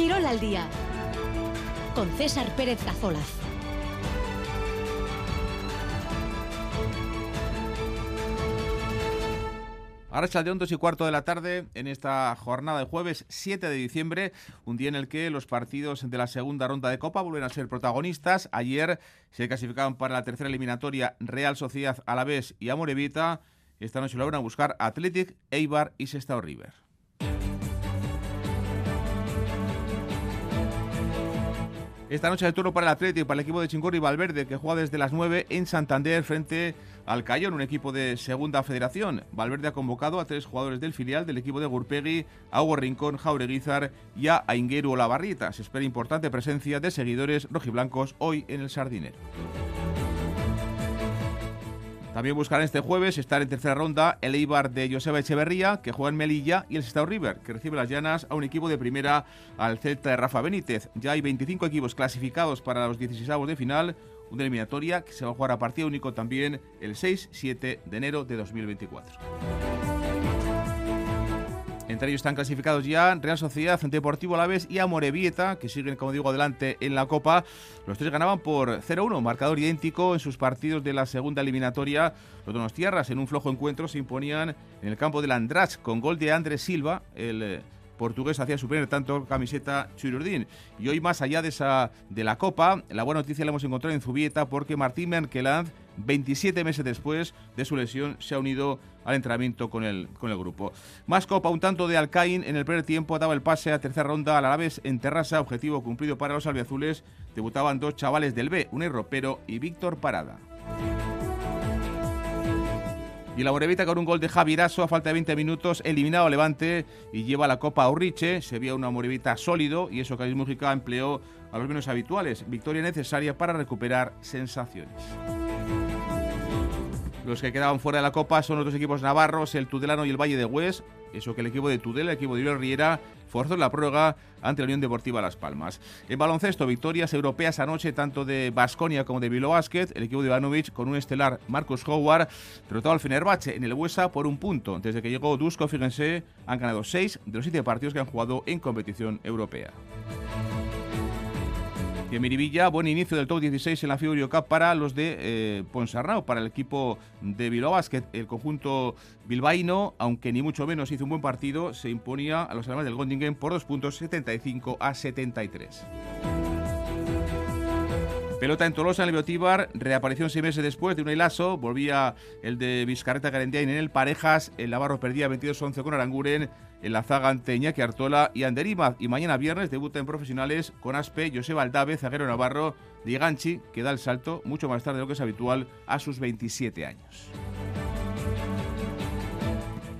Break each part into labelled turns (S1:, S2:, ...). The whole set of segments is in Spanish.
S1: Quirol al día con César Pérez Cazolaz.
S2: Ahora es de 2 y cuarto de la tarde en esta jornada de jueves 7 de diciembre, un día en el que los partidos de la segunda ronda de Copa vuelven a ser protagonistas. Ayer se clasificaban para la tercera eliminatoria Real Sociedad Alavés y Amorevita. Esta noche lo van a buscar Athletic, Eibar y Sestao River. Esta noche el turno para el Atlético, para el equipo de Chingorri Valverde, que juega desde las 9 en Santander frente al Cayón, un equipo de segunda federación. Valverde ha convocado a tres jugadores del filial del equipo de Gurpegui, a Hugo Rincón, Jaureguizar y a Aingueru Olavarrieta. Se espera importante presencia de seguidores rojiblancos hoy en el Sardinero. También buscarán este jueves estar en tercera ronda el Eibar de Joseba Echeverría, que juega en Melilla, y el Sestao River, que recibe las llanas a un equipo de primera al Celta de Rafa Benítez. Ya hay 25 equipos clasificados para los 16 de final, una eliminatoria que se va a jugar a partido único también el 6-7 de enero de 2024. Entre ellos están clasificados ya Real Sociedad, Deportivo Alavés y Amorebieta, que siguen, como digo, adelante en la Copa. Los tres ganaban por 0-1, marcador idéntico en sus partidos de la segunda eliminatoria. Los Donos Tierras, en un flojo encuentro, se imponían en el campo del András con gol de Andrés Silva, el eh, portugués hacía su primer tanto camiseta Chururdín. Y hoy, más allá de, esa, de la Copa, la buena noticia la hemos encontrado en Zubieta porque Martín Merkeland 27 meses después de su lesión, se ha unido al entrenamiento con el, con el grupo. Más copa, un tanto de Alcaín en el primer tiempo, daba el pase a tercera ronda al Alaves en Terrassa, objetivo cumplido para los albiazules. Debutaban dos chavales del B, un Ropero y Víctor Parada. Y la Morevita con un gol de Javi Raso a falta de 20 minutos, eliminado a Levante y lleva la Copa a Urriche. Se veía una Morevita sólido y eso que Música empleó a los menos habituales. Victoria necesaria para recuperar sensaciones. Los que quedaban fuera de la Copa son los dos equipos navarros, el Tudelano y el Valle de Hues. Eso que el equipo de Tudela, el equipo de Riera, forzó la prueba ante la Unión Deportiva Las Palmas. En baloncesto, victorias europeas anoche tanto de Basconia como de Bilbao Basket. El equipo de Ivanovic con un estelar Marcus Howard derrotado al Fenerbahce en el Huesa por un punto. Desde que llegó Dusko, fíjense, han ganado seis de los siete partidos que han jugado en competición europea. Y en Miribilla, buen inicio del top 16 en la Cup para los de eh, para el equipo de Bilbao Basket. El conjunto bilbaíno, aunque ni mucho menos hizo un buen partido, se imponía a los alemanes del Gondingen por dos puntos 75 a 73. Pelota en Tolosa en el Biotíbar, reaparición seis meses después de un hilazo, volvía el de Vizcarreta Garendiain en el Parejas, el Navarro perdía 22-11 con Aranguren, en la zaga ante Iñaki Artola y Anderima, y mañana viernes debuta en profesionales con Aspe, José Aldave, zaguero Navarro, de Ganchi, que da el salto mucho más tarde de lo que es habitual a sus 27 años.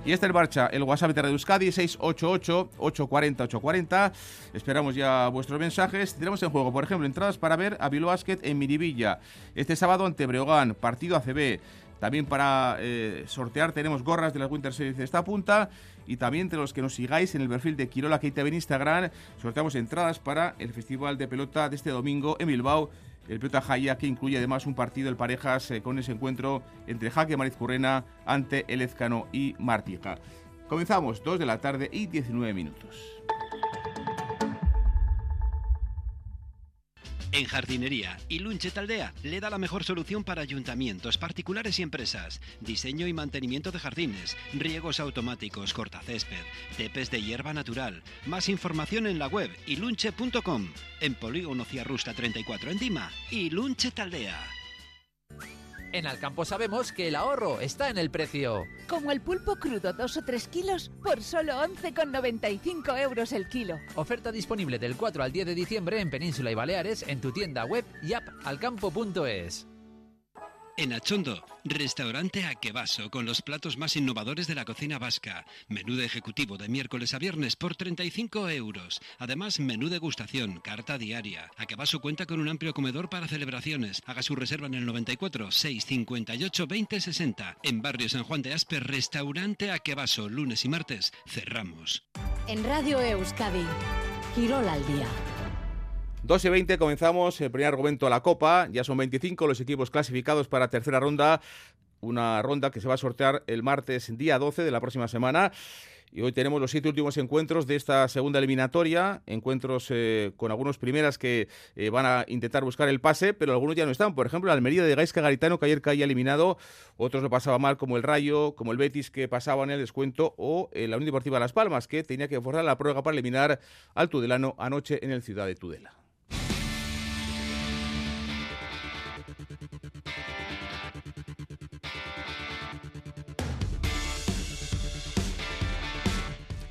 S2: Y este es el marcha, el WhatsApp de Euskadi, 688-840-840. Esperamos ya vuestros mensajes. Tenemos en juego, por ejemplo, entradas para ver a Bilbao Basket en Miribilla. Este sábado ante Breogán, partido ACB. También para eh, sortear tenemos gorras de las Winter Series de esta punta. Y también entre los que nos sigáis en el perfil de Quirola Keita en Instagram, sorteamos entradas para el Festival de Pelota de este domingo en Bilbao el Pelota Jaya, que incluye además un partido de parejas eh, con ese encuentro entre Jaque Mariz Currena ante El Ezcano y Martija. Comenzamos 2 de la tarde y 19 minutos.
S3: En jardinería, Ilunche Taldea le da la mejor solución para ayuntamientos, particulares y empresas. Diseño y mantenimiento de jardines, riegos automáticos, cortacésped, tepes de hierba natural. Más información en la web ilunche.com. En Polígono Ciarrusta 34 en Dima, Ilunche Taldea.
S4: En Alcampo sabemos que el ahorro está en el precio.
S5: Como el pulpo crudo 2 o 3 kilos por solo 11,95 euros el kilo.
S4: Oferta disponible del 4 al 10 de diciembre en Península y Baleares en tu tienda web y app alcampo.es.
S3: En Achondo, restaurante Aquevaso con los platos más innovadores de la cocina vasca. Menú de ejecutivo de miércoles a viernes por 35 euros. Además, menú degustación, carta diaria. Aquevaso cuenta con un amplio comedor para celebraciones. Haga su reserva en el 94 658 2060. En Barrio San Juan de Asper, restaurante Aquevaso, lunes y martes. Cerramos.
S1: En Radio Euskadi, Girol al día.
S2: 2 y 20 comenzamos el primer argumento a la Copa. Ya son 25 los equipos clasificados para tercera ronda. Una ronda que se va a sortear el martes día 12 de la próxima semana. Y hoy tenemos los siete últimos encuentros de esta segunda eliminatoria, encuentros eh, con algunos primeras que eh, van a intentar buscar el pase, pero algunos ya no están. Por ejemplo, el Almería de Gaisca Garitano, que ayer caía eliminado, otros lo pasaba mal, como el Rayo, como el Betis, que pasaba en el descuento, o eh, la Unión Deportiva Las Palmas, que tenía que forzar la prueba para eliminar al Tudelano anoche en el Ciudad de Tudela.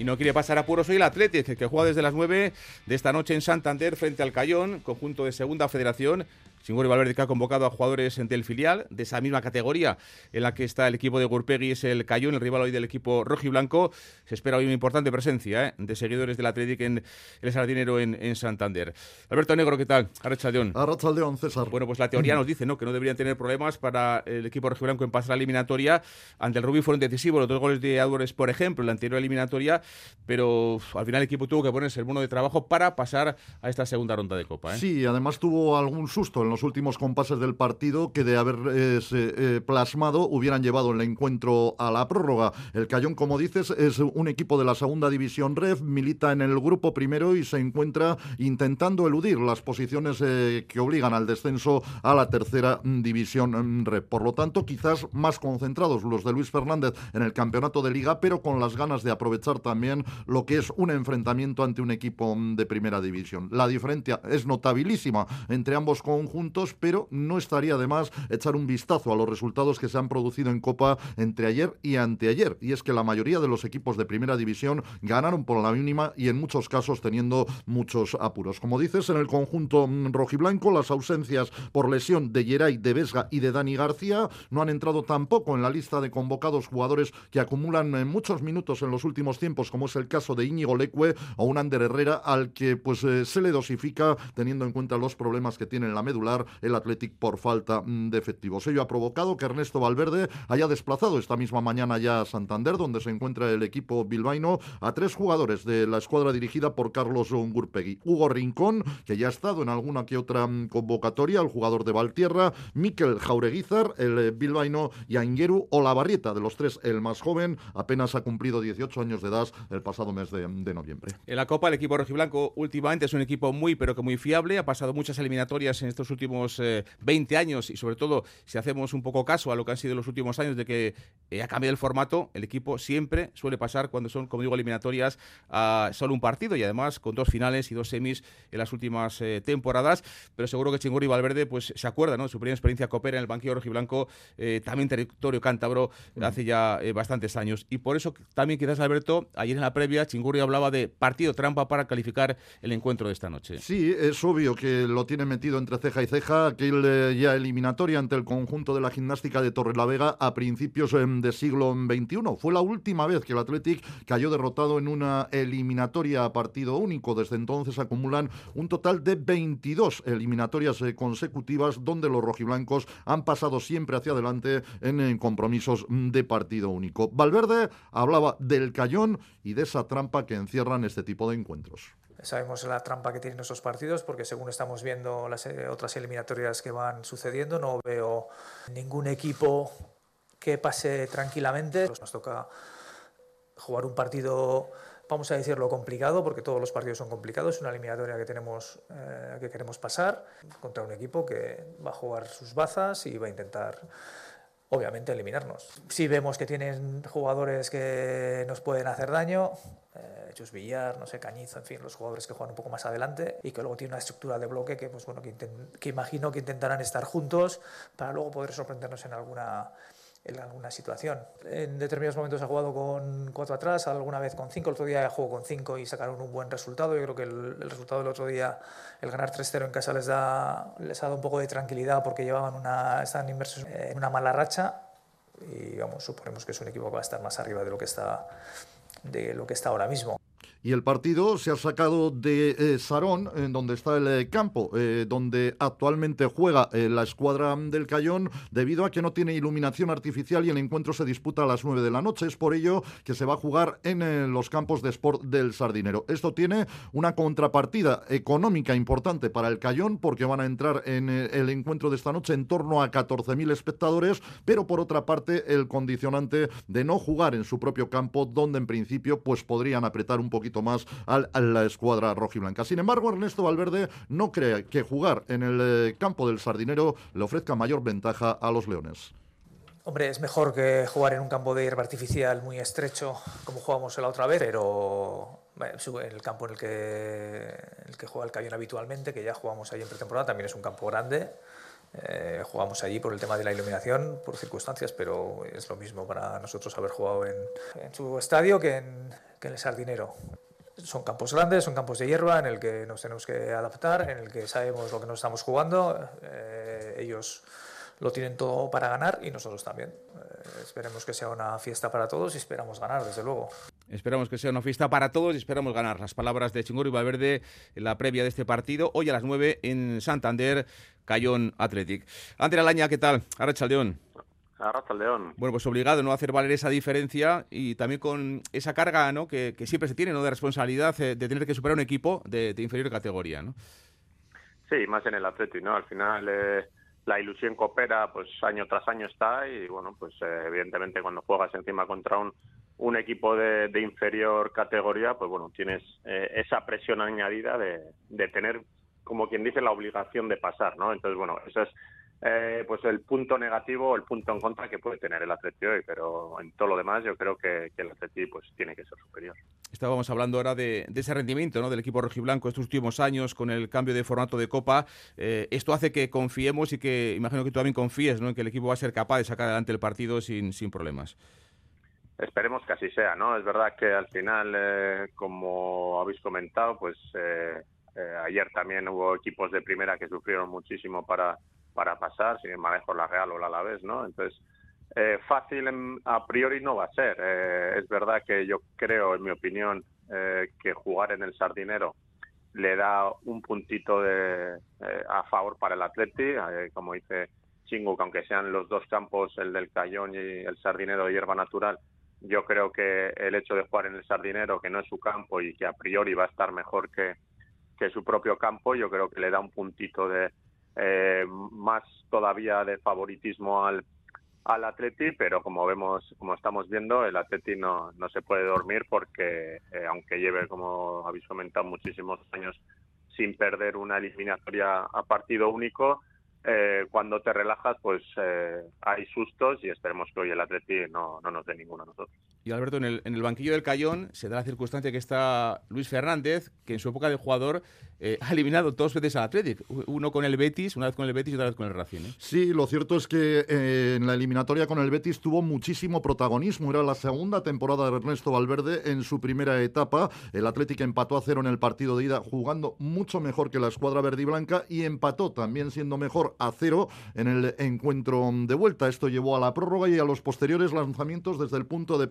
S2: Y no quiere pasar apuros hoy el Atlético, que juega desde las 9 de esta noche en Santander frente al Cayón, conjunto de Segunda Federación. Singori Valverde que ha convocado a jugadores del filial de esa misma categoría en la que está el equipo de Gurpegui, es el Cayón, el rival hoy del equipo rojo y blanco. Se espera hoy una importante presencia ¿eh? de seguidores del Atlético en el Sardinero en, en, Santander. Alberto Negro, ¿qué tal?
S6: Arrachaldeón. Arrachaldeón, César.
S2: Bueno, pues la teoría nos dice ¿no? que no deberían tener problemas para el equipo rojo y blanco en pasar la eliminatoria. Ante el Rubí fueron decisivos los dos goles de Álvarez, por ejemplo, en la anterior eliminatoria, pero al final el equipo tuvo que ponerse el bono de trabajo para pasar a esta segunda ronda de Copa. ¿eh?
S6: Sí, además tuvo algún susto en los últimos compases del partido que de haber eh, plasmado hubieran llevado el encuentro a la prórroga. El Cayón, como dices, es un equipo de la segunda división REF, milita en el grupo primero y se encuentra intentando eludir las posiciones eh, que obligan al descenso a la tercera división REF. Por lo tanto, quizás más concentrados los de Luis Fernández en el campeonato de liga, pero con las ganas de aprovechar también lo que es un enfrentamiento ante un equipo de primera división. La diferencia es notabilísima entre ambos conjuntos, pero no estaría de más echar un vistazo a los resultados que se han producido en Copa entre ayer y anteayer. Y es que la mayoría de los equipos de primera división ganaron por la mínima y en muchos casos teniendo muchos apuros. Como dices, en el conjunto rojiblanco, las ausencias por lesión de Geray, de Vesga y de Dani García no han entrado tampoco en la lista de convocados jugadores que acumulan muchos minutos en los últimos tiempos, como es el caso de Íñigo Leque o un Ander Herrera, al que pues eh, se le dosifica teniendo en cuenta los problemas que tiene en la medular el Athletic por falta mm, de efectivos. Ello ha provocado que Ernesto Valverde haya desplazado esta misma mañana ya a Santander, donde se encuentra el equipo bilbaíno, a tres jugadores de la escuadra dirigida por Carlos Gurpegui. Hugo Rincón, que ya ha estado en alguna que otra mm, convocatoria, el jugador de Valtierra, Miquel Jaureguizar, el eh, bilbaíno, y Aingeru Olavarrieta, de los tres el más joven, apenas ha cumplido 18 años de edad el pasado mes de, noviembre.
S2: En la Copa, el equipo rojiblanco últimamente es un equipo muy, pero que muy fiable, ha pasado muchas eliminatorias en estos últimos 20 eh, años y sobre todo si hacemos un poco caso a lo que han sido los últimos años de que eh, ha cambiado el formato, el equipo siempre suele pasar cuando son, como digo, eliminatorias a solo un partido y además con dos finales y dos semis en las últimas eh, temporadas, pero seguro que Chingurri y Valverde pues se acuerda ¿no? de su primera experiencia copera en el banquillo rojiblanco, eh, también territorio cántabro, hace ya bastantes años. Y por eso también quizás Alberto, ayer en la previa, Chingurri hablaba de partido trampa para calificar el encuentro de esta noche.
S6: Sí, es obvio que lo tiene metido entre ceja y ceja, que él ya eliminatoria ante el conjunto de la gimnástica de Torrelavega a principios em, de siglo XXI. Fue la última vez que el Athletic cayó derrotado en una eliminatoria a partido único. Desde entonces acumulan un total de 22 eliminatorias eh, consecutivas donde los rojiblancos han pasado siempre hacia adelante en, compromisos de partido único. Valverde hablaba del cayón y de esa trampa que encierran este tipo de encuentros.
S7: Sabemos la trampa que tienen esos partidos porque según estamos viendo las eh, otras eliminatorias que van sucediendo, no veo ningún equipo que pase tranquilamente. Nos toca jugar un partido, vamos a decirlo, complicado, porque todos los partidos son complicados. Es una eliminatoria que, tenemos, eh, que queremos pasar contra un equipo que va a jugar sus bazas y va a intentar obviamente eliminarnos. Si vemos que tienen jugadores que nos pueden hacer daño, eh, Chus Villar, no sé, Cañizo, en fin, los jugadores que juegan un poco más adelante y que luego tienen una estructura de bloque que, pues, bueno, que, que imagino que intentarán estar juntos para luego poder sorprendernos en alguna en alguna situación. En determinados momentos ha jugado con cuatro atrás, alguna vez con cinco, el otro día jugó con cinco y sacaron un buen resultado. Yo creo que el, resultado del otro día, el ganar 3-0 en casa les, da, les ha dado un poco de tranquilidad porque llevaban una, estaban inmersos en una mala racha y vamos, suponemos que es un equipo que va a estar más arriba de lo que está, de lo que está ahora mismo.
S6: Y el partido se ha sacado de eh, Sarón, en donde está el eh, campo, eh, donde actualmente juega la escuadra del Cayón, debido a que no tiene iluminación artificial y el encuentro se disputa a las 9 de la noche. Es por ello que se va a jugar en los campos de sport del Sardinero. Esto tiene una contrapartida económica importante para el Cayón, porque van a entrar en el encuentro de esta noche en torno a 14.000 espectadores, pero por otra parte el condicionante de no jugar en su propio campo, donde en principio pues podrían apretar un poquito más a, la escuadra rojiblanca. Sin embargo, Ernesto Valverde no cree que jugar en el eh, campo del Sardinero le ofrezca mayor ventaja a los Leones.
S7: Hombre, es mejor que jugar en un campo de hierba artificial muy estrecho, como jugamos la otra vez, pero en el campo en el que, el que juega el Cayón habitualmente, que ya jugamos ahí en pretemporada, también es un campo grande. Eh, jugamos allí por el tema de la iluminación, por circunstancias, pero es lo mismo para nosotros haber jugado en, su estadio que en, que en el Sardinero. Son campos grandes, son campos de hierba en el que nos tenemos que adaptar, en el que sabemos lo que nos estamos jugando. Eh, ellos lo tienen todo para ganar y nosotros también. Eh, esperemos que sea una fiesta para todos y esperamos ganar, desde luego.
S2: Esperamos que sea una fiesta para todos y esperamos ganar. Las palabras de Chingoro y Valverde en la previa de este partido, hoy a las 9 en Santander, Cayón Athletic. Ante la Laña, ¿qué tal? Arrachaldeón.
S8: León.
S2: Bueno, pues obligado ¿no? a hacer valer esa diferencia y también con esa carga ¿no? que, siempre se tiene ¿no? de responsabilidad eh, de tener que superar un equipo de, inferior categoría. ¿no?
S8: Sí, más en el Athletic, ¿no? Al final eh, la ilusión coopera, pues año tras año está y bueno, pues eh, evidentemente cuando juegas encima contra un, un equipo de, inferior categoría, pues bueno, tienes esa presión añadida de, de tener, como quien dice, la obligación de pasar, ¿no? Entonces, bueno, eso es eh, pues el punto negativo o el punto en contra que puede tener el Atleti hoy, pero en todo lo demás yo creo que, el Atleti pues tiene que ser superior.
S2: Estábamos hablando ahora de, ese rendimiento ¿no? del equipo rojiblanco estos últimos años con el cambio de formato de Copa. Eh, esto hace que confiemos y que imagino que tú también confíes ¿no? en que el equipo va a ser capaz de sacar adelante el partido sin, sin problemas.
S8: Esperemos que así sea, ¿no? Es verdad que al final, eh, como habéis comentado, pues ayer también hubo equipos de primera que sufrieron muchísimo para para pasar, sin manejo la Real o la Alavés, ¿no? Entonces, eh, fácil a priori no va a ser. Eh, es verdad que yo creo, en mi opinión, eh, que jugar en el Sardinero le da un puntito de, a favor para el Atleti, como dice Chingu, que aunque sean los dos campos, el del Cayón y el Sardinero de hierba natural, yo creo que el hecho de jugar en el Sardinero, que no es su campo y que a priori va a estar mejor que, que su propio campo, yo creo que le da un puntito de, eh, más todavía de favoritismo al, al Atleti, pero como vemos, como estamos viendo, el Atleti no, no se puede dormir porque, eh, aunque lleve, como habéis comentado, muchísimos años sin perder una eliminatoria a partido único, eh, cuando te relajas, pues eh, hay sustos y esperemos que hoy el Atleti no, no nos dé ninguno a nosotros.
S2: Y Alberto, en el, banquillo del Cayón se da la circunstancia que está Luis Fernández, que en su época de jugador eh, ha eliminado dos veces al Athletic. Uno con el Betis, una vez con el Betis y otra vez con el Racing. ¿eh?
S6: Sí, lo cierto es que eh, en la eliminatoria con el Betis tuvo muchísimo protagonismo. Era la segunda temporada de Ernesto Valverde en su primera etapa. El Athletic empató a cero en el partido de ida, jugando mucho mejor que la escuadra verde y blanca y empató también siendo mejor a cero en el encuentro de vuelta. Esto llevó a la prórroga y a los posteriores lanzamientos desde el punto de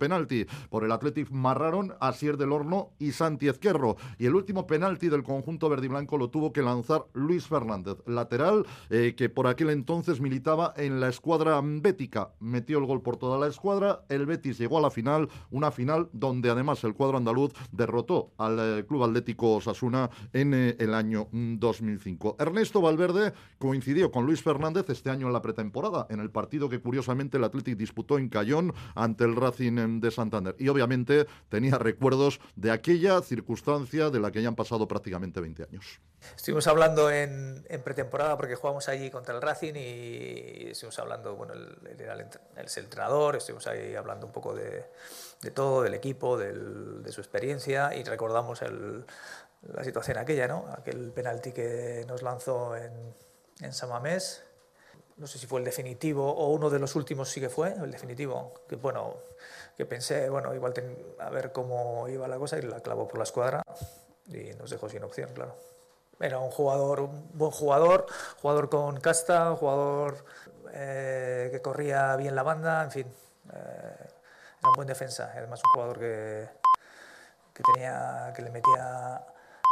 S6: Por el Athletic marraron a Sier del Horno y Santi Ezquerro. Y el último penalti del conjunto verde y blanco lo tuvo que lanzar Luis Fernández, lateral eh, que por aquel entonces militaba en la escuadra bética. Metió el gol por toda la escuadra, el Betis llegó a la final, una final donde además el cuadro andaluz derrotó al eh, Club Atlético Osasuna en eh, el año 2005. Mm, Ernesto Valverde coincidió con Luis Fernández este año en la pretemporada, en el partido que curiosamente el Atlético disputó en Cayón ante el Racing de Santander. Y obviamente tenía recuerdos de aquella circunstancia de la que ya han pasado prácticamente 20 años.
S7: Estuvimos hablando en, pretemporada porque jugamos allí contra el Racing y estuvimos hablando, bueno, él, era el, entrenador, estuvimos ahí hablando un poco de, todo, del equipo, de su experiencia y recordamos la situación aquella, ¿no? Aquel penalti que nos lanzó en, en Samamés. No sé si fue el definitivo o uno de los últimos sí que fue, el definitivo, que bueno, que pensé, bueno, igual a ver cómo iba la cosa y la clavó por la escuadra y nos dejó sin opción, claro. Era un jugador, un buen jugador, jugador con casta, jugador eh, que corría bien la banda, en fin, eh, era un buen defensa, además un jugador que, que, tenía, que le metía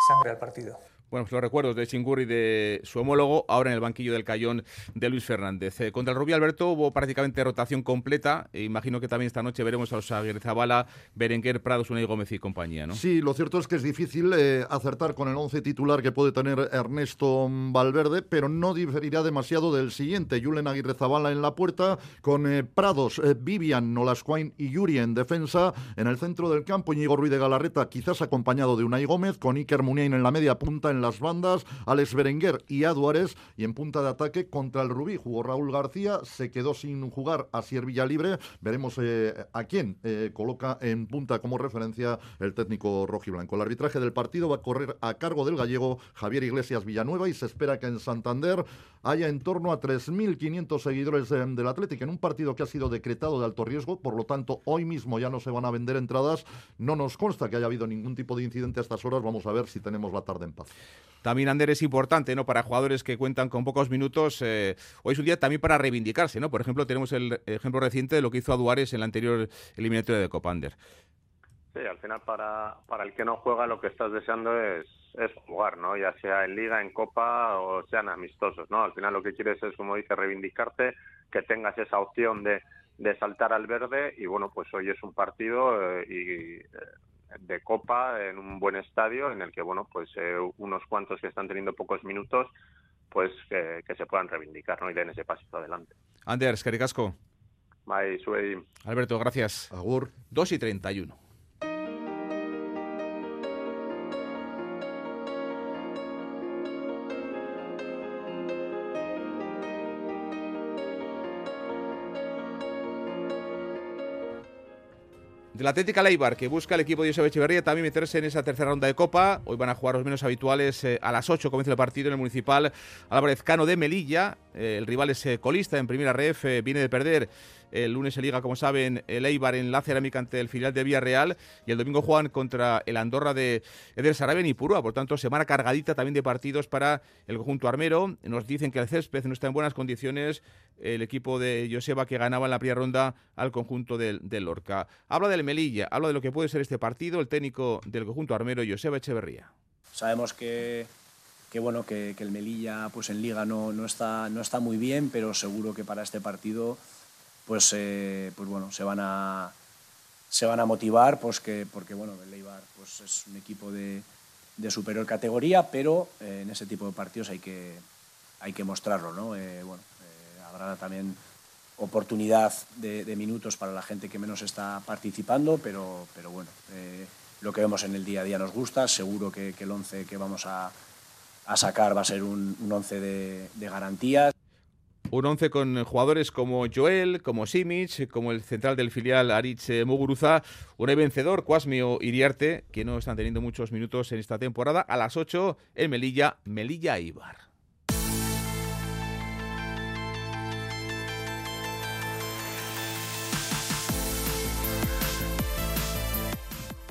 S7: sangre al partido.
S2: Bueno, pues los recuerdos de Chingurri de su homólogo, ahora en el banquillo del Cayón de Luis Fernández. Eh, contra el Rubio Alberto hubo prácticamente rotación completa. E imagino que también esta noche veremos a los Zabala, Berenguer, Prados, Unai Gómez y compañía, ¿no?
S6: Sí, lo cierto es que es difícil eh, acertar con el once titular que puede tener Ernesto Valverde, pero no diferirá demasiado del siguiente. Julen Aguirre Zabala en la puerta, con eh, Prados, Vivian, Nolascuain y Yuri en defensa. En el centro del campo, Íñigo Ruiz de Galarreta, quizás acompañado de Unai Gómez, con Iker Muniain en la media punta en las bandas, Alex Berenguer y Aduares, y en punta de ataque contra el Rubí jugó Raúl García, se quedó sin jugar a Villa Libre, veremos eh, a quién eh, coloca en punta como referencia el técnico rojiblanco. El arbitraje del partido va a correr a cargo del gallego Javier Iglesias Villanueva y se espera que en Santander haya en torno a 3.500 seguidores del Atlético en un partido que ha sido decretado de alto riesgo, por lo tanto hoy mismo ya no se van a vender entradas, no nos consta que haya habido ningún tipo de incidente a estas horas, vamos a ver si tenemos la tarde en paz.
S2: También Ander es importante, ¿no? Para jugadores que cuentan con pocos minutos. Eh, hoy es un día también para reivindicarse, ¿no? Por ejemplo, tenemos el ejemplo reciente de lo que hizo Aduares en la anterior eliminatoria de Copa Ander.
S8: Sí, al final para, para el que no juega lo que estás deseando es, es jugar, ¿no? Ya sea en liga, en copa o sean amistosos, ¿no? Al final lo que quieres es, como dice, reivindicarte, que tengas esa opción de, de saltar al verde y bueno, pues hoy es un partido eh, y eh, de Copa en un buen estadio en el que, bueno, pues eh, unos cuantos que están teniendo pocos minutos, pues que, se puedan reivindicar ¿no? y den ese pasito adelante.
S2: Anders, Caricasco.
S8: Bye,
S2: Alberto, gracias.
S6: Agur.
S2: 2 y 31. De la Atlética Leibar, que busca el equipo de Josep Echeverría también meterse en esa tercera ronda de Copa. Hoy van a jugar los menos habituales eh, a las 8, comienza el partido en el Municipal Álvarez Cano de Melilla. Eh, el rival es eh, colista en primera ref, viene de perder el lunes se liga, como saben, el Eibar en la cerámica ante el filial de Villarreal y el domingo juegan contra el Andorra de Eder Sarabia y Purúa. Por tanto, semana cargadita también de partidos para el conjunto armero. Nos dicen que el césped no está en buenas condiciones. El equipo de Joseba que ganaba en la primera ronda al conjunto del, Lorca. Habla del Melilla, habla de lo que puede ser este partido. El técnico del conjunto armero, Joseba Echeverría.
S9: Sabemos que que bueno que, el Melilla pues en liga no, no, está, no está muy bien pero seguro que para este partido pues, eh, pues bueno, se van a, se van a motivar pues que, porque bueno, el Eibar pues es un equipo de, de superior categoría, pero eh, en ese tipo de partidos hay que, hay que mostrarlo. ¿no? Eh, bueno, habrá también oportunidad de, minutos para la gente que menos está participando, pero, pero bueno, lo que vemos en el día a día nos gusta, seguro que, el 11 que vamos a, a, sacar va a ser un, 11 de, garantías.
S2: Un once con jugadores como Joel, como Simic, como el central del filial Aritz Muguruza, un vencedor, Cuasmio Iriarte, que no están teniendo muchos minutos en esta temporada. A las 8 en Melilla, Melilla Ibar.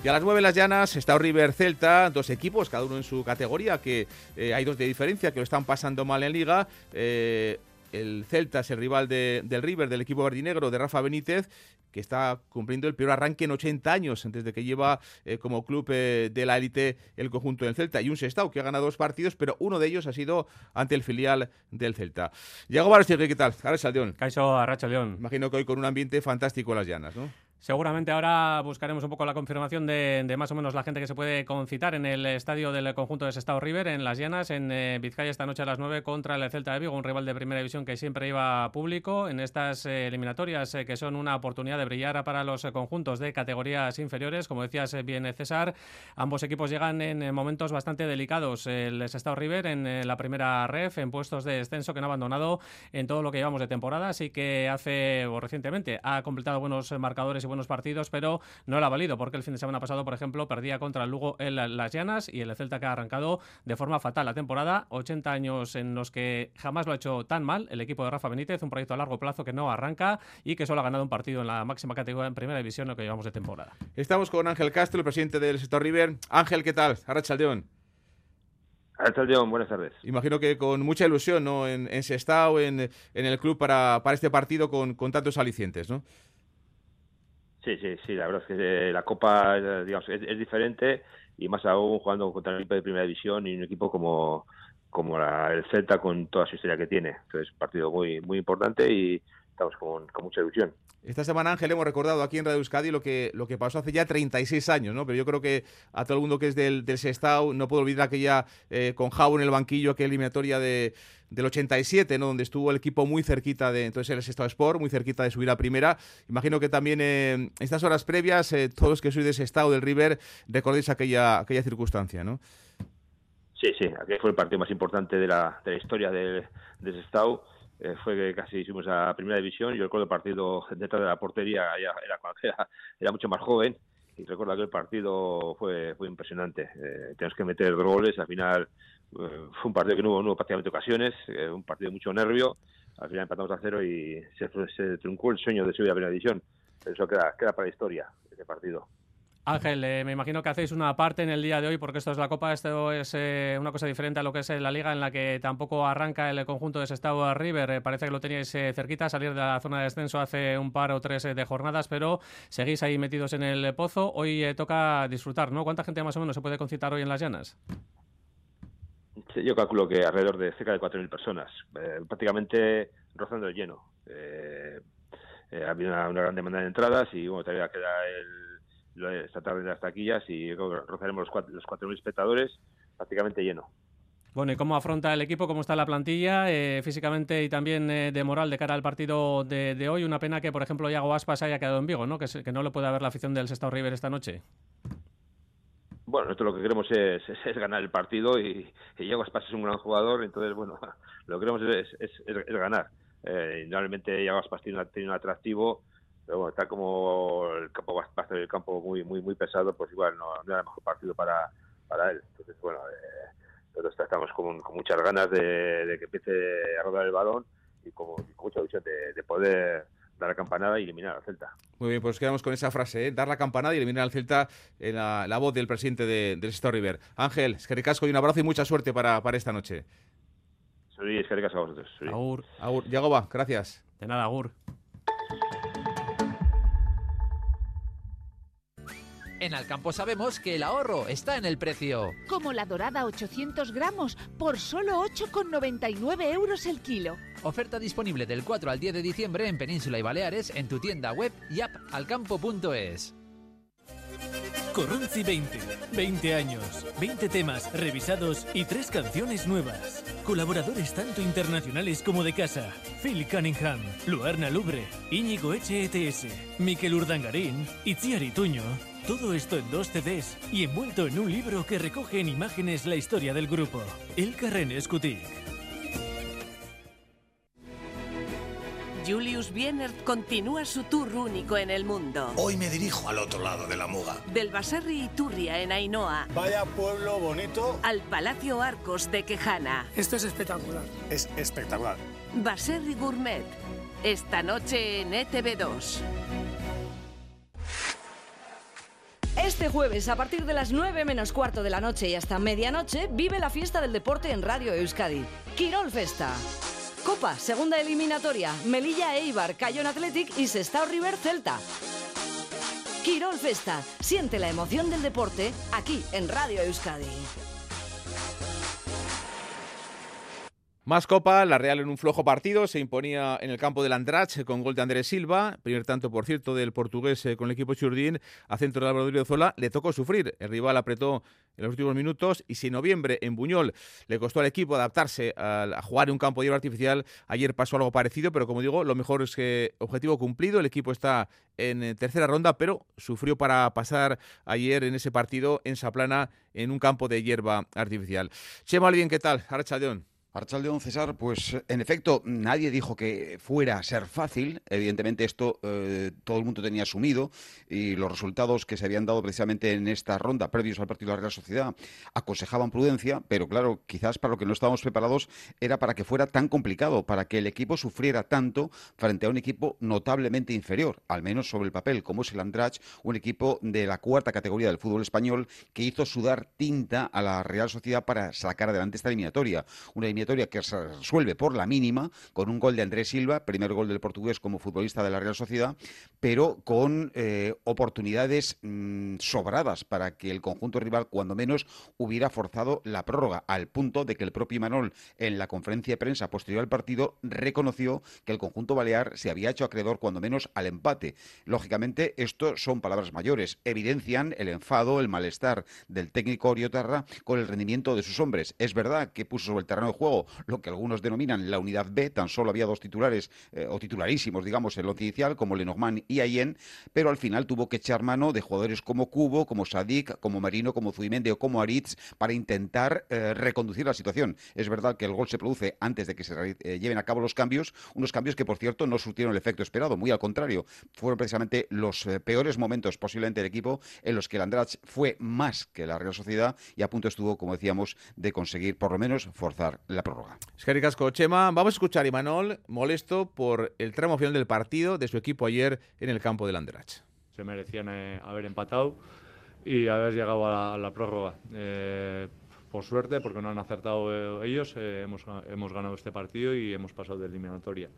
S2: Y a las 9 las llanas está River Celta, dos equipos, cada uno en su categoría, que eh, hay dos de diferencia, que lo están pasando mal en liga. Eh, el Celta es el rival del River, del equipo verdinegro de Rafa Benítez, que está cumpliendo el peor arranque en 80 años, antes de que lleva eh, como club eh, de la élite el conjunto del Celta. Y un Sestao que ha ganado dos partidos, pero uno de ellos ha sido ante el filial del Celta. Diego Barros, ¿qué tal? Arracha León.
S10: Caiso Arracha León.
S2: Imagino que hoy con un ambiente fantástico en las llanas, ¿no?
S10: Seguramente ahora buscaremos un poco la confirmación de, más o menos la gente que se puede concitar en el estadio del conjunto de Sestao River, en Las Llanas, en eh, Vizcaya, esta noche a las 9 contra el Celta de Vigo, un rival de primera división que siempre iba público en estas eh, eliminatorias eh, que son una oportunidad de brillar para los conjuntos de categorías inferiores. Como decías bien, César, ambos equipos llegan en momentos bastante delicados. El Sestao River en la primera ref, en puestos de descenso que no ha abandonado en todo lo que llevamos de temporada, así que hace o recientemente ha completado buenos marcadores buenos partidos, pero no lo ha valido porque el fin de semana pasado, por ejemplo, perdía contra el Lugo en Las Llanas y el Celta que ha arrancado de forma fatal la temporada. 80 años en los que jamás lo ha hecho tan mal el equipo de Rafa Benítez, un proyecto a largo plazo que no arranca y que solo ha ganado un partido en la máxima categoría en primera división lo que llevamos de temporada.
S2: Estamos con Ángel Castro, el presidente del sector River. Ángel, ¿qué tal? Arrachaldeón.
S11: Arrachaldeón, buenas tardes.
S2: Imagino que con mucha ilusión ¿no? en, en Sestao, en, en el club para, para este partido con, con tantos alicientes, ¿no?
S11: Sí, sí, sí, la verdad es que la Copa digamos, es, diferente y más aún jugando contra un equipo de primera división y un equipo como, como el Celta con toda su historia que tiene. Entonces, partido muy, muy importante y estamos con, con mucha ilusión.
S2: Esta semana, Ángel, hemos recordado aquí en Radio Euskadi lo que, lo que pasó hace ya 36 años, ¿no? Pero yo creo que a todo el mundo que es del, del Sestao no puedo olvidar aquella eh, con Jau en el banquillo, aquella eliminatoria de, del 87, ¿no? Donde estuvo el equipo muy cerquita de entonces el Sestao Sport, muy cerquita de subir a primera. Imagino que también eh, en estas horas previas, eh, todos que sois de Sestao, del River, recordéis aquella, aquella circunstancia, ¿no?
S11: Sí, sí, aquel fue el partido más importante de la, de la historia del de Sestao eh, fue que casi hicimos a primera división. Yo recuerdo el partido detrás de la portería, era, era, era, mucho más joven y recuerdo que el partido fue, impresionante. Eh, tenemos que meter goles, al final eh, fue un partido que no hubo, prácticamente ocasiones, eh, un partido de mucho nervio. Al final empatamos a cero y se, se truncó el sueño de subir a primera división. Eso queda, queda para la historia, ese partido.
S10: Ángel, eh, me imagino que hacéis una parte en el día de hoy, porque esto es la Copa, esto es eh, una cosa diferente a lo que es la Liga, en la que tampoco arranca el conjunto de Sestao River. Eh, parece que lo teníais cerquita, salir de la zona de descenso hace un par o tres de jornadas, pero seguís ahí metidos en el pozo. Hoy toca disfrutar, ¿no? ¿Cuánta gente más o menos se puede concitar hoy en las llanas?
S11: yo calculo que alrededor de cerca de 4.000 personas, prácticamente rozando el lleno. ha habido una, una, gran demanda de entradas y bueno, todavía queda el esta tarde en las taquillas y rozaremos los 4.000 espectadores prácticamente lleno.
S10: Bueno, ¿y cómo afronta el equipo? ¿Cómo está la plantilla eh, físicamente y también eh, de moral de cara al partido de, hoy? Una pena que, por ejemplo, Iago Aspas haya quedado en Vigo, ¿no? Que, que no le puede haber la afición del Sestao River esta noche.
S11: Bueno, nosotros lo que queremos es, es, ganar el partido y, Iago Aspas es un gran jugador, entonces, bueno, lo que queremos es, es ganar. Eh, normalmente Iago Aspas tiene, tiene un atractivo pero bueno, está como el campo va a ser el campo muy muy muy pesado, pues igual no, no era el mejor partido para, para él. Entonces, bueno, eh, nosotros estamos con, con muchas ganas de, que empiece a rodar el balón y con, mucha visión de, poder dar la campanada y eliminar al Celta.
S2: Muy bien, pues quedamos con esa frase, ¿eh? dar la campanada y eliminar al Celta en la, voz del presidente de, del Sector River. Ángel, es que y un abrazo y mucha suerte para, para esta noche.
S11: Soy es que a vosotros.
S10: Agur.
S2: Agur. Yagoba, gracias.
S10: De nada, Agur.
S4: En Alcampo sabemos que el ahorro está en el precio.
S5: Como la dorada 800 gramos por solo 8,99 euros el kilo.
S4: Oferta disponible del 4 al 10 de diciembre en Península y Baleares en tu tienda web y app alcampo.es.
S12: Corrunzi 20. 20 años, 20 temas revisados y 3 canciones nuevas. Colaboradores tanto internacionales como de casa. Phil Cunningham, Luarna Lubre, Íñigo HETS, Miquel Urdangarín, Itziar Tuño, todo esto en dos CDs y envuelto en un libro que recoge en imágenes la historia del grupo. El Carren Escutic.
S13: Julius Bienert continúa su tour único en el mundo.
S14: Hoy me dirijo al otro lado de la muga.
S13: Del Basarri y Turria en Ainhoa.
S14: Vaya pueblo bonito.
S13: Al Palacio Arcos de Quejana.
S14: Esto es espectacular. Es espectacular.
S13: Baserri Gourmet. Esta noche en ETV2.
S15: Este jueves, a partir de las 9 menos cuarto de la noche y hasta medianoche, vive la fiesta del deporte en Radio Euskadi. Quirol Festa. Copa, segunda eliminatoria, Melilla Eibar, Cayón Athletic y Sestao River Celta. Quirol Festa. Siente la emoción del deporte aquí en Radio Euskadi.
S2: Más Copa, la Real en un flojo partido, se imponía en el campo del Andrach con gol de Andrés Silva, primer tanto, por cierto, del portugués eh, con el equipo Churdín, a centro de Álvaro Zola, le tocó sufrir, el rival apretó en los últimos minutos y si en noviembre en Buñol le costó al equipo adaptarse a, jugar en un campo de hierba artificial, ayer pasó algo parecido, pero como digo, lo mejor es que objetivo cumplido, el equipo está en eh, tercera ronda, pero sufrió para pasar ayer en ese partido en Saplana en un campo de hierba artificial. Chema bien, ¿qué tal? Archaldeón.
S16: León César, pues en efecto, nadie dijo que fuera a ser fácil. Evidentemente, esto eh, todo el mundo tenía asumido y los resultados que se habían dado precisamente en esta ronda, previos al partido de la Real Sociedad, aconsejaban prudencia, pero claro, quizás para lo que no estábamos preparados era para que fuera tan complicado, para que el equipo sufriera tanto frente a un equipo notablemente inferior, al menos sobre el papel, como es el Andrach, un equipo de la cuarta categoría del fútbol español que hizo sudar tinta a la Real Sociedad para sacar adelante esta eliminatoria. Una eliminatoria que se resuelve por la mínima, con un gol de Andrés Silva, primer gol del portugués como futbolista de la Real Sociedad, pero con eh, oportunidades mm, sobradas para que el conjunto rival, cuando menos, hubiera forzado la prórroga, al punto de que el propio Imanol, en la conferencia de prensa posterior al partido, reconoció que el conjunto balear se había hecho acreedor, cuando menos, al empate. Lógicamente, esto son palabras mayores, evidencian el enfado, el malestar del técnico Oriotarra con el rendimiento de sus hombres. Es verdad que puso sobre el terreno de juego lo que algunos denominan la unidad B, tan solo había dos titulares, eh, o titularísimos, digamos, en lo inicial, como Lenormand y Ayen, pero al final tuvo que echar mano de jugadores como Cubo, como Sadik, como Marino, como Zuimende o como Aritz para intentar eh, reconducir la situación. Es verdad que el gol se produce antes de que se eh, lleven a cabo los cambios, unos cambios que, por cierto, no surtieron el efecto esperado, muy al contrario, fueron precisamente los peores momentos posiblemente del equipo en los que el Andrach fue más que la Real Sociedad y a punto estuvo, como decíamos, de conseguir por lo menos forzar prórroga.
S2: Es que Casco Chema, vamos a escuchar a Imanol molesto por el tramo final del partido de su equipo ayer en el campo del Anderlecht.
S17: Se merecían eh, haber empatado y haber llegado a la, prórroga. Eh, por suerte, porque no han acertado eh, ellos, hemos, hemos, ganado este partido y hemos pasado de eliminatoria.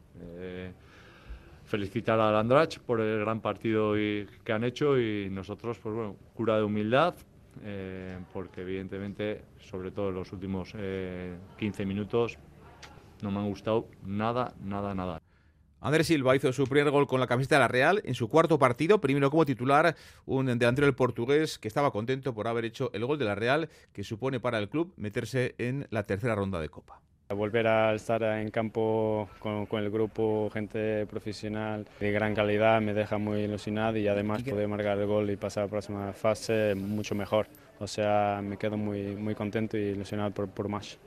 S17: felicitar al Andrach por el gran partido que han hecho y nosotros, pues bueno, cura de humildad, porque evidentemente, sobre todo en los últimos 15 minutos, no me han gustado nada, nada, nada.
S2: Andrés Silva hizo su primer gol con la camiseta de la Real en su cuarto partido, primero como titular, un delantero del portugués que estaba contento por haber hecho el gol de la Real, que supone para el club meterse en la tercera ronda de Copa.
S18: Volver a estar en campo con, el grupo, gente profesional de gran calidad, me deja muy ilusionado y además poder marcar el gol y pasar a la próxima fase mucho mejor. O sea, me quedo muy, muy contento y ilusionado por, por más.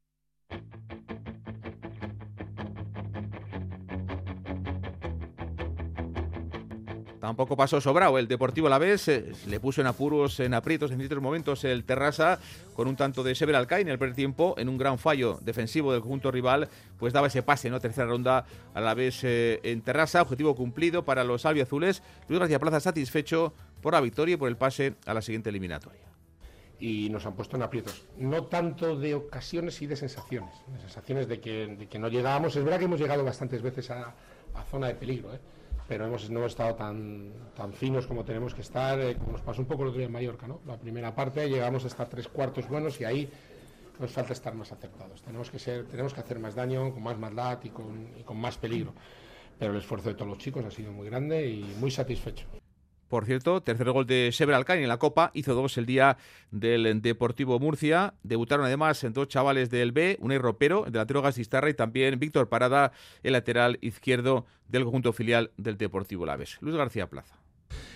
S2: Tampoco pasó sobrado. El Deportivo La Vez eh, le puso en apuros, en aprietos en ciertos momentos el Terrassa con un tanto de Sever Alcain en el primer tiempo, en un gran fallo defensivo del conjunto rival, pues daba ese pase, ¿no? Tercera ronda a la vez eh, en Terrassa, objetivo cumplido para los albiazules. Luis García Plaza satisfecho por la victoria y por el pase a la siguiente eliminatoria.
S19: Y nos han puesto en aprietos. No tanto de ocasiones y de sensaciones. De sensaciones de que, que no llegábamos. Es verdad que hemos llegado bastantes veces a, a zona de peligro, ¿eh? Pero hemos, no hemos estado tan, tan finos como tenemos que estar, eh, como nos pasó un poco el otro día en Mallorca, ¿no? La primera parte llegamos a estar tres cuartos buenos y ahí nos falta estar más acertados. Tenemos que, ser, tenemos que hacer más daño, con más maldad y con, y con más peligro. Pero el esfuerzo de todos los chicos ha sido muy grande y muy satisfecho.
S2: Por cierto, tercer gol de Sever Alcain en la Copa, hizo dos el día del Deportivo Murcia. Debutaron además en dos chavales del B, un ropero, el delantero Gastistarra, y también Víctor Parada, el lateral izquierdo del conjunto filial del Deportivo Laves. Luis García Plaza.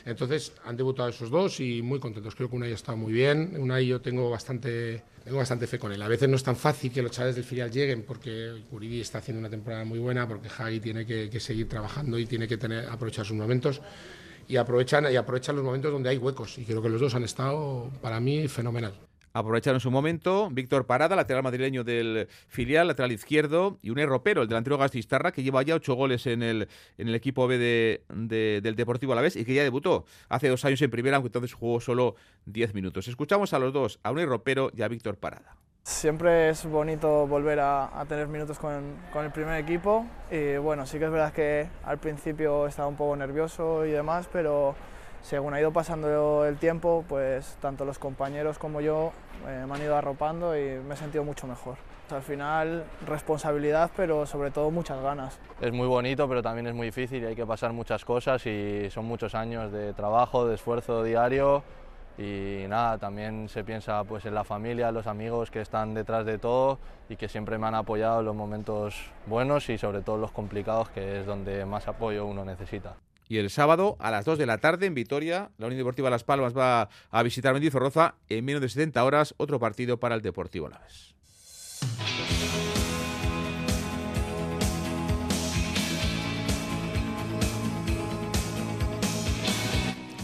S19: Entonces han debutado esos dos y muy contentos. Creo que Unai ha estado muy bien. Unai yo tengo bastante, tengo bastante fe con él. A veces no es tan fácil que los chavales del filial lleguen porque Uribe está haciendo una temporada muy buena, porque Hagi tiene que, que, seguir trabajando y tiene que tener, aprovechar sus momentos y aprovechan, y aprovechan los momentos donde hay huecos. Y creo que los dos han estado, para mí, fenomenal.
S2: Aprovecharon su momento Víctor Parada, lateral madrileño del filial, lateral izquierdo, y un Ropero, el delantero Gastistarra, que lleva ya ocho goles en el, en el equipo B de, del Deportivo Alavés y que ya debutó hace dos años en primera, aunque entonces jugó solo diez minutos. Escuchamos a los dos, a un Ropero y a Víctor Parada.
S20: Siempre es bonito volver a, tener minutos con, el primer equipo y bueno, sí que es verdad que al principio estaba un poco nervioso y demás, pero según ha ido pasando el tiempo, pues tanto los compañeros como yo eh, me han ido arropando y me he sentido mucho mejor. Al final, responsabilidad, pero sobre todo muchas ganas.
S21: Es muy bonito, pero también es muy difícil y hay que pasar muchas cosas y son muchos años de trabajo, de esfuerzo diario y nada, también se piensa pues en la familia, los amigos que están detrás de todo y que siempre me han apoyado en los momentos buenos y sobre todo los complicados, que es donde más apoyo uno necesita.
S2: Y el sábado a las 2 de la tarde en Vitoria, la Unión Deportiva Las Palmas va a visitar Mendizorroza en menos de 70 horas, otro partido para el Deportivo Laves.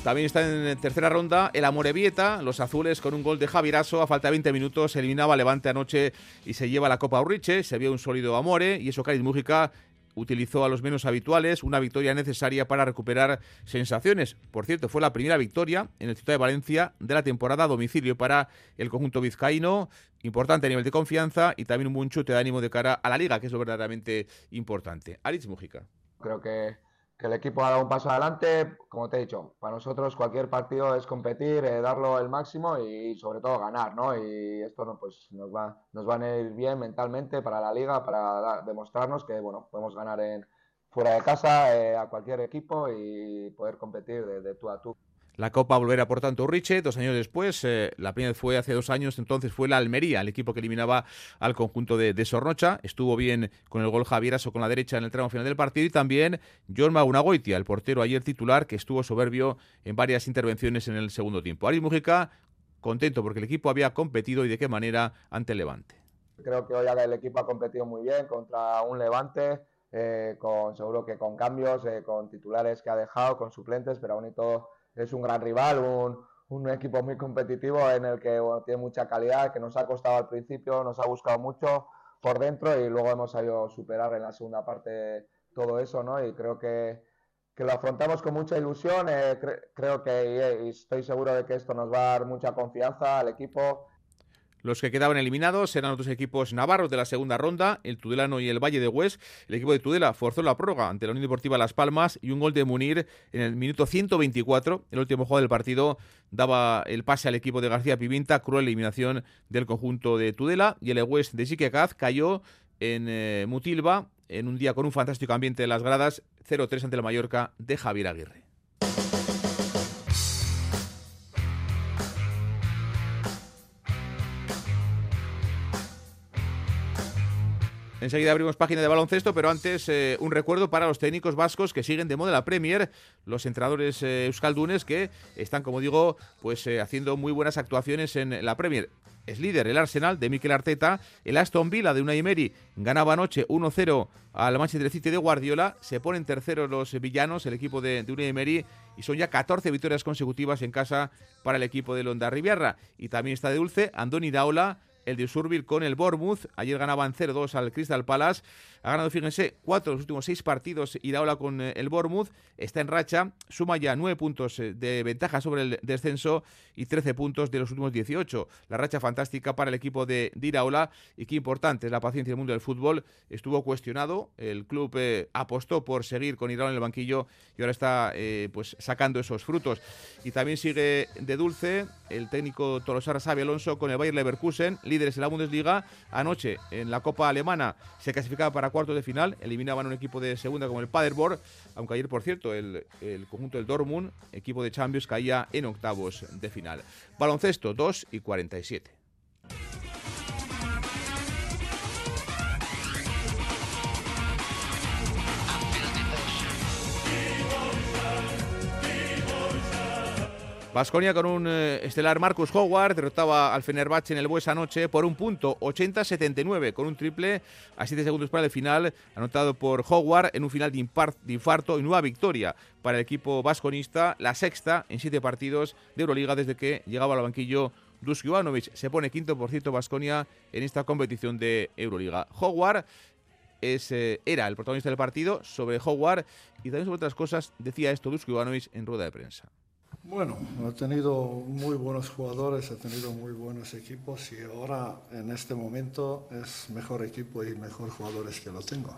S2: También está en tercera ronda el Amorebieta, los azules con un gol de Javiraso a falta de 20 minutos eliminaba Levante anoche y se lleva la Copa Urriche, se vio un sólido Amore y eso Cádiz Mújica utilizó a los menos habituales, una victoria necesaria para recuperar sensaciones. Por cierto, fue la primera victoria en el Ciudad de Valencia de la temporada a domicilio para el conjunto vizcaíno, importante a nivel de confianza y también un buen chute de ánimo de cara a la liga, que es lo verdaderamente importante. Aritz Mujica.
S22: Creo que que el equipo ha dado un paso adelante. Como te he dicho, para nosotros cualquier partido es competir, eh, darlo el máximo y, sobre todo ganar, ¿no? Y esto no, pues, nos, va, nos va a ir bien mentalmente para la liga, para demostrarnos que bueno, podemos ganar en, fuera de casa eh, a cualquier equipo y poder competir de, de tú a tú.
S2: La Copa volverá por tanto Riche, dos años después, eh, la primera fue hace dos años, entonces fue la Almería, el equipo que eliminaba al conjunto de, de Sornocha. Estuvo bien con el gol Javier Aso con la derecha en el tramo final del partido y también John Magunagoitia, el portero ayer titular, que estuvo soberbio en varias intervenciones en el segundo tiempo. Ari Mujica, contento porque el equipo había competido y de qué manera ante el Levante.
S22: Creo que hoy el equipo ha competido muy bien contra un Levante. Eh, con seguro que con cambios, eh, con titulares que ha dejado, con suplentes, pero aún y todo es un gran rival, un, un equipo muy competitivo en el que tiene mucha calidad, que nos ha costado al principio, nos ha buscado mucho por dentro y luego hemos sabido superar en la segunda parte todo eso, ¿no? Y creo que, que lo afrontamos con mucha ilusión, eh, cre creo que y estoy seguro de que esto nos va a dar mucha confianza al equipo
S2: los que quedaban eliminados eran otros equipos navarros de la segunda ronda, el Tudelano y el Valle de Hues. El equipo de Tudela forzó la prórroga ante la Unión Deportiva Las Palmas y un gol de Munir en el minuto 124. El último juego del partido daba el pase al equipo de García Pivinta, cruel eliminación del conjunto de Tudela. Y el Egues de Siquecaz cayó en eh, Mutilva en un día con un fantástico ambiente de las gradas, 0-3 ante la Mallorca de Javier Aguirre. Enseguida abrimos página de baloncesto, pero antes eh, un recuerdo para los técnicos vascos que siguen de moda la Premier, los entrenadores eh, euskaldunes que están, como digo, pues eh, haciendo muy buenas actuaciones en la Premier. Es líder el Arsenal de Mikel Arteta, el Aston Villa de Unai Emery ganaba anoche 1-0 al Manchester City de Guardiola, se ponen terceros los villanos, el equipo de, de Unai Emery, y son ya 14 victorias consecutivas en casa para el equipo de Londa Riviera. Y también está de dulce Andoni Daola, el de Usurbil con el Bournemouth. Ayer ganaban 0-2 al Crystal Palace. Ha ganado, fíjense, cuatro de los últimos seis partidos Iraola con eh, el Bournemouth. Está en racha, suma ya nueve puntos eh, de ventaja sobre el descenso y 13 puntos de los últimos 18. La racha fantástica para el equipo de, Iraola y qué importante es la paciencia del mundo del fútbol. Estuvo cuestionado, el club eh, apostó por seguir con Iraola en el banquillo y ahora está pues sacando esos frutos. Y también sigue de dulce el técnico Tolosar Sabi Alonso con el Bayer Leverkusen, en la Bundesliga. Anoche en la Copa Alemana se clasificaba para cuartos de final, eliminaban un equipo de segunda como el Paderborn, aunque ayer, por cierto, el, el conjunto del Dortmund, equipo de Champions, caía en octavos de final. Baloncesto 2 y 47. Vasconia con un eh, estelar Marcus Howard derrotaba al Fenerbahce en el Bues anoche por un punto, 80-79, con un triple a 7 segundos para el final, anotado por Howard en un final de, infarto y nueva victoria para el equipo vasconista, la sexta en siete partidos de Euroliga desde que llegaba al banquillo Dusko Ivanovic. Se pone quinto por cierto Vasconia en esta competición de Euroliga. Howard es, eh, era el protagonista del partido sobre Howard y también sobre otras cosas decía esto Dusko Ivanovic en rueda de prensa.
S23: Bueno, ha tenido muy buenos jugadores, ha tenido muy buenos equipos y ahora en este momento es mejor equipo y mejor jugadores que lo tengo.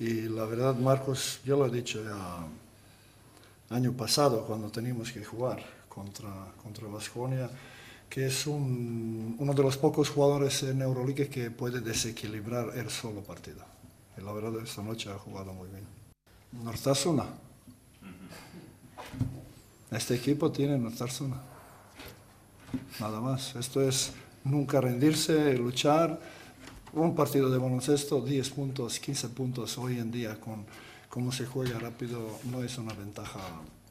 S23: Y la verdad, Marcos, yo lo he dicho ya año pasado cuando teníamos que jugar contra, contra Vasconia, que es un, uno de los pocos jugadores en Euroliga que puede desequilibrar el solo partido. Y la verdad, esta noche ha jugado muy bien. Nortasuna. Este equipo tiene nuestra zona. Nada más. Esto es nunca rendirse, luchar. Un partido de baloncesto, 10 puntos, 15 puntos hoy en día con cómo se juega rápido, no es una ventaja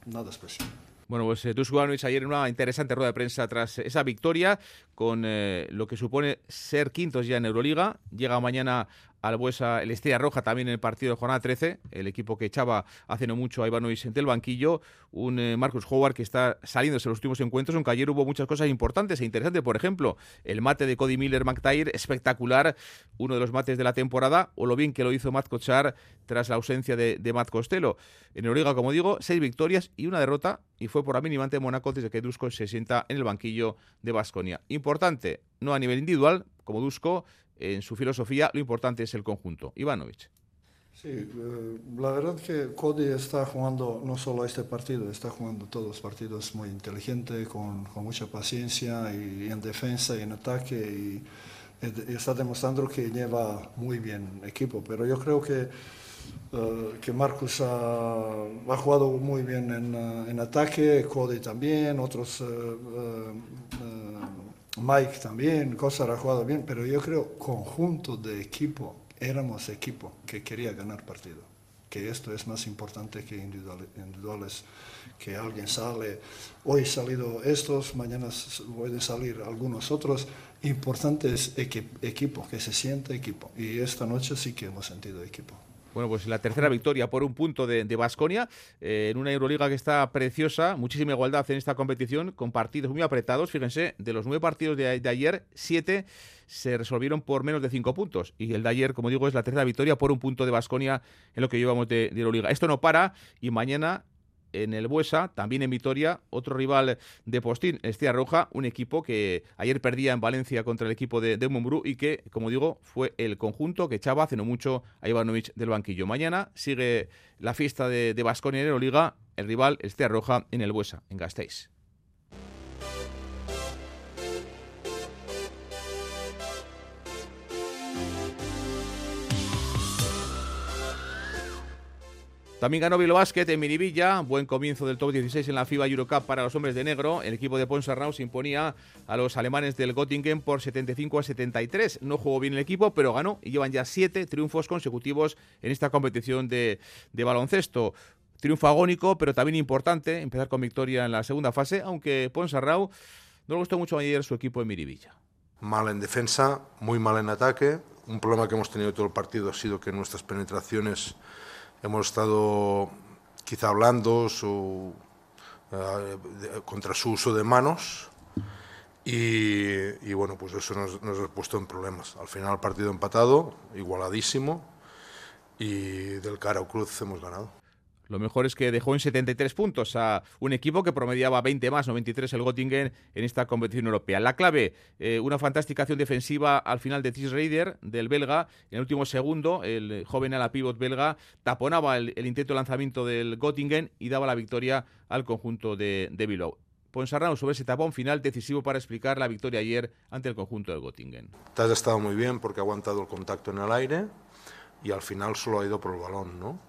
S23: nada especial.
S2: Bueno, pues eh, Dusko ayer en una interesante rueda de prensa tras esa victoria, con eh, lo que supone ser quintos ya en Euroliga. Llega mañana al Buesa el Estrella Roja también en el partido de jornada 13, el equipo que echaba hace no mucho a Ivanovic del banquillo, un eh, Marcus Howard que está saliéndose en los últimos encuentros, aunque ayer hubo muchas cosas importantes e interesantes, por ejemplo, el mate de Cody Miller McTayer, espectacular, uno de los mates de la temporada, o lo bien que lo hizo Matt Kochar tras la ausencia de, Matt Costello. En Euroliga, como digo, seis victorias y una derrota, y fue por la mínima ante Mónaco desde que Dusko se sienta en el banquillo de Basconia. Importante, no a nivel individual, como Dusko, en su filosofía, lo importante es el conjunto. Ivanovic.
S23: Sí, eh, la verdad que Cody está jugando no solo este partido, está jugando todos los partidos muy inteligente, con, mucha paciencia y, en defensa y en ataque y, está demostrando que lleva muy bien equipo. Pero yo creo que, uh, que Marcus ha, jugado muy bien en, uh, en, ataque, Cody también, otros... Mike también, Cosar ha jugado bien, pero yo creo conjunto de equipo, éramos equipo que quería ganar partido. Que esto es más importante que individuales, que alguien sale, hoy salido estos, mañana pueden salir algunos otros. Importante es equipo, que se siente equipo. Y esta noche sí que hemos sentido equipo.
S2: Bueno, pues la tercera victoria por un punto de Basconia eh, en una Euroliga que está preciosa, muchísima igualdad en esta competición, con partidos muy apretados. Fíjense, de los nueve partidos de, ayer, siete se resolvieron por menos de cinco puntos. Y el de ayer, como digo, es la tercera victoria por un punto de Basconia en lo que llevamos de Euroliga. Esto no para y mañana en el Buesa, también en Vitoria, otro rival de Postín, Estía Roja, un equipo que ayer perdía en Valencia contra el equipo de, de y que, como digo, fue el conjunto que echaba hace no mucho a Ivanovic del banquillo. Mañana sigue la fiesta de Basconia en Euroliga, el rival Estía Roja en el Buesa, en Gasteiz. También ganó Bilbao Basket en Miribilla, buen comienzo del top 16 en la FIBA Eurocup para los hombres de negro. El equipo de Ponsarnau se imponía a los alemanes del Göttingen por 75 a 73. No jugó bien el equipo, pero ganó y llevan ya siete triunfos consecutivos en esta competición de, baloncesto. Triunfo agónico, pero también importante, empezar con victoria en la segunda fase, aunque Ponsarnau no le gustó mucho ayer su equipo en Miribilla.
S24: Mal en defensa, muy mal en ataque. Un problema que hemos tenido todo el partido ha sido que nuestras penetraciones hemos estado quizá hablando eh, contra su uso de manos y, bueno, pues eso nos, nos, ha puesto en problemas. Al final el partido empatado, igualadísimo y del cara cruz hemos ganado.
S2: Lo mejor es que dejó en 73 puntos a un equipo que promediaba 20 más, 93 el Göttingen en esta competición europea. La clave, eh, una fantástica acción defensiva al final de Tis Raider, del belga. En el último segundo, el joven ala pivot belga taponaba el, intento de lanzamiento del Göttingen y daba la victoria al conjunto de, de Bilbao. Ponsarrano sobre ese tapón final decisivo para explicar la victoria ayer ante el conjunto del Göttingen.
S24: Te has estado muy bien porque ha aguantado el contacto en el aire y al final solo ha ido por el balón, ¿no?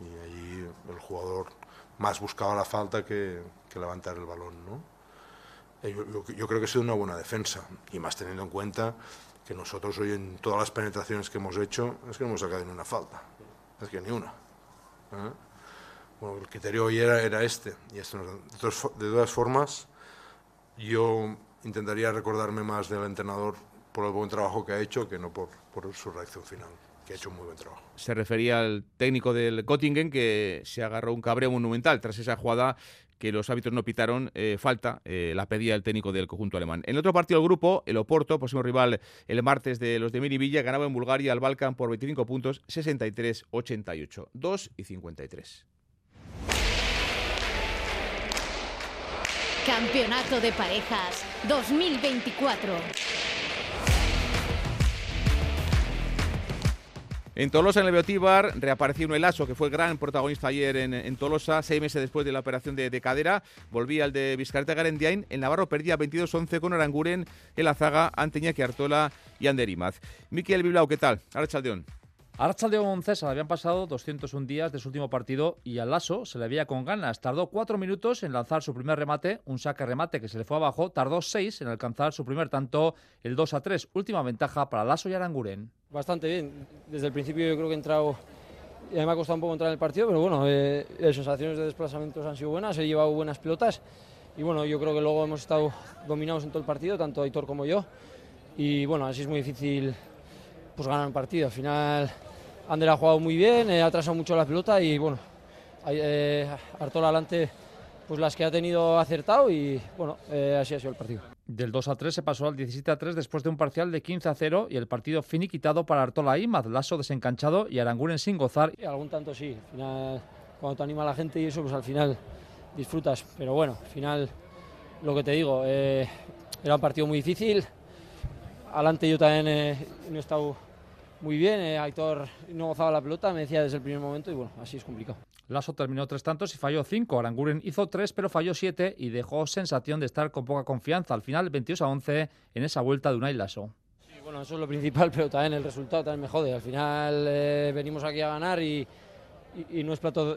S24: Y allí el jugador más buscaba la falta que, levantar el balón. ¿no? Eh, yo, creo que ha sido una buena defensa y más teniendo en cuenta que nosotros hoy en todas las penetraciones que hemos hecho es que no hemos sacado ni una falta, es que ni una. ¿eh? Bueno, el criterio hoy era, este y esto de, todas formas yo intentaría recordarme más del entrenador por el buen trabajo que ha hecho que no por, por su reacción final que ha hecho un muy buen trabajo.
S2: Se refería al técnico del Göttingen que se agarró un cabreo monumental tras esa jugada que los hábitos no pitaron eh, falta, eh, la pedía el técnico del conjunto alemán. En el otro partido del grupo, el Oporto, próximo rival el martes de los de Villa, ganaba en Bulgaria al Balkan por 25 puntos, 63-88, 2 y 53.
S25: Campeonato de Parejas 2024.
S2: En Tolosa, en el Beotíbar, reapareció Elaso, que fue el gran protagonista ayer en, Tolosa, seis meses después de la operación de, cadera. Volvía al de Vizcarreta Garendiain. El Navarro perdía 22-11 con Aranguren, el Azaga, ante Iñaki Artola y Anderimaz. Miquel Bilbao, ¿qué tal? Ahora Chaldeón.
S26: Archaldeón César habían pasado 201 días de su último partido y al Lasso se le veía con ganas. Tardó cuatro minutos en lanzar su primer remate, un saque remate que se le fue abajo. Tardó seis en alcanzar su primer tanto, el 2 a 3. Última ventaja para Lasso y Aranguren.
S27: Bastante bien. Desde el principio yo creo que he entrado. Ya me ha costado un poco entrar en el partido, pero bueno, eh, las sensaciones de desplazamientos han sido buenas, he llevado buenas pelotas y bueno, yo creo que luego hemos estado dominados en todo el partido, tanto Aitor como yo. Y bueno, así es muy difícil pues ganar el partido. Al final Ander ha jugado muy bien, eh, ha atrasado mucho la pelota y bueno, eh, Artola adelante pues las que ha tenido acertado y bueno, eh, así ha sido el partido.
S26: Del 2 a 3 se pasó al 17 a 3 después de un parcial de 15 a 0 y el partido finiquitado para Artola y Lasso desencanchado y Aranguren sin gozar.
S27: Y algún tanto sí, al final cuando te anima la gente y eso pues al final disfrutas, pero bueno, al final lo que te digo, eh, era un partido muy difícil, adelante yo también eh, no he estado muy bien, eh, Aitor no gozaba la pelota, me decía desde el primer momento y bueno, así es complicado.
S26: Lasso terminó tres tantos y falló cinco. Aranguren hizo tres, pero falló siete y dejó sensación de estar con poca confianza. Al final, 22 a 11 en esa vuelta de Unai Lasso.
S27: Sí, bueno, eso es lo principal, pero también el resultado también me jode. Al final eh, venimos aquí a ganar y, no es plato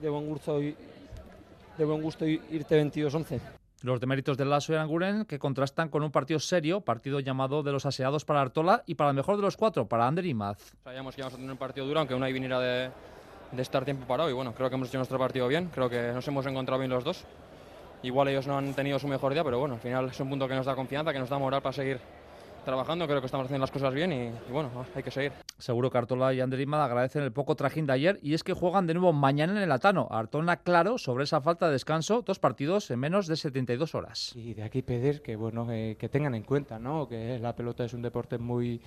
S27: de, buen gusto, de buen gusto irte 22-11.
S26: Los deméritos del Lasso y Aranguren que contrastan con un partido serio, partido llamado de los aseados para Artola y para el mejor de los cuatro, para Ander y Maz.
S28: Sabíamos que íbamos a tener un partido duro, aunque Unai viniera de, de estar tiempo parado y bueno, creo que hemos hecho nuestro partido bien, creo que nos hemos encontrado bien los dos. Igual ellos no han tenido su mejor día, pero bueno, al final es un punto que nos da confianza, que nos da moral para seguir trabajando, creo que estamos haciendo las cosas bien y, bueno, hay que seguir.
S26: Seguro que Artola y Anderima agradecen el poco trajín de ayer y es que juegan de nuevo mañana en el Atano. Artona claro sobre esa falta de descanso, dos partidos en menos de 72 horas.
S29: Y de aquí pedir que bueno eh, que tengan en cuenta, ¿no? Que la pelota es un deporte muy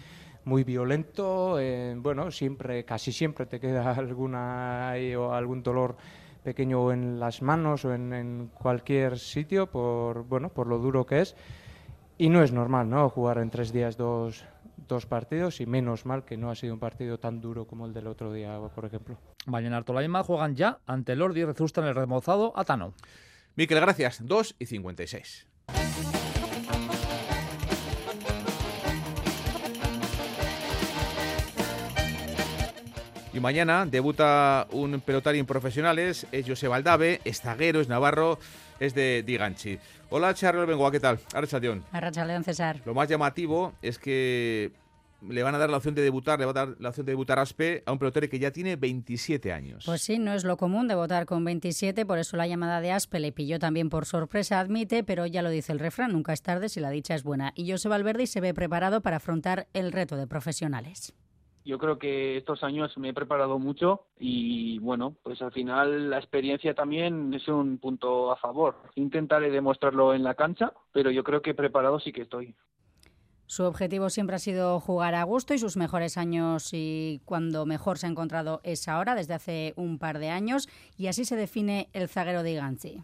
S29: muy violento, eh, bueno, siempre casi siempre te queda alguna o algún dolor pequeño en las manos o en, en cualquier sitio por bueno, por lo duro que es. Y no es normal, ¿no? Jugar en tres días dos, dos partidos y menos mal que no ha sido un partido tan duro como el del otro día, por ejemplo.
S26: Mañana Artolaima juegan ya ante Lordi y en el remozado Atano.
S2: Miquel, gracias. 2 y 56. Y mañana debuta un pelotario en profesionales, es José Valdave, es zaguero, es navarro, es de Diganchi. Hola, Charles Bengoa, ¿qué tal? Arrachaldeón.
S30: Arrachaldeón, César.
S2: Lo más llamativo es que le van a dar la opción de debutar, le va a dar la opción de debutar Aspe a un pelotero que ya tiene 27 años.
S30: Pues sí, no es lo común de votar con 27, por eso la llamada de Aspe le pilló también por sorpresa, admite, pero ya lo dice el refrán, nunca es tarde si la dicha es buena. Y José Valverde se ve preparado para afrontar el reto de profesionales
S31: yo creo que estos años me he preparado mucho y bueno, pues al final la experiencia también es un punto a favor. Intentaré demostrarlo en la cancha, pero yo creo que preparado sí que estoy.
S30: Su objetivo siempre ha sido jugar a gusto y sus mejores años y cuando mejor se ha encontrado es ahora, desde hace un par de años, y así se define el zaguero de Iganzi.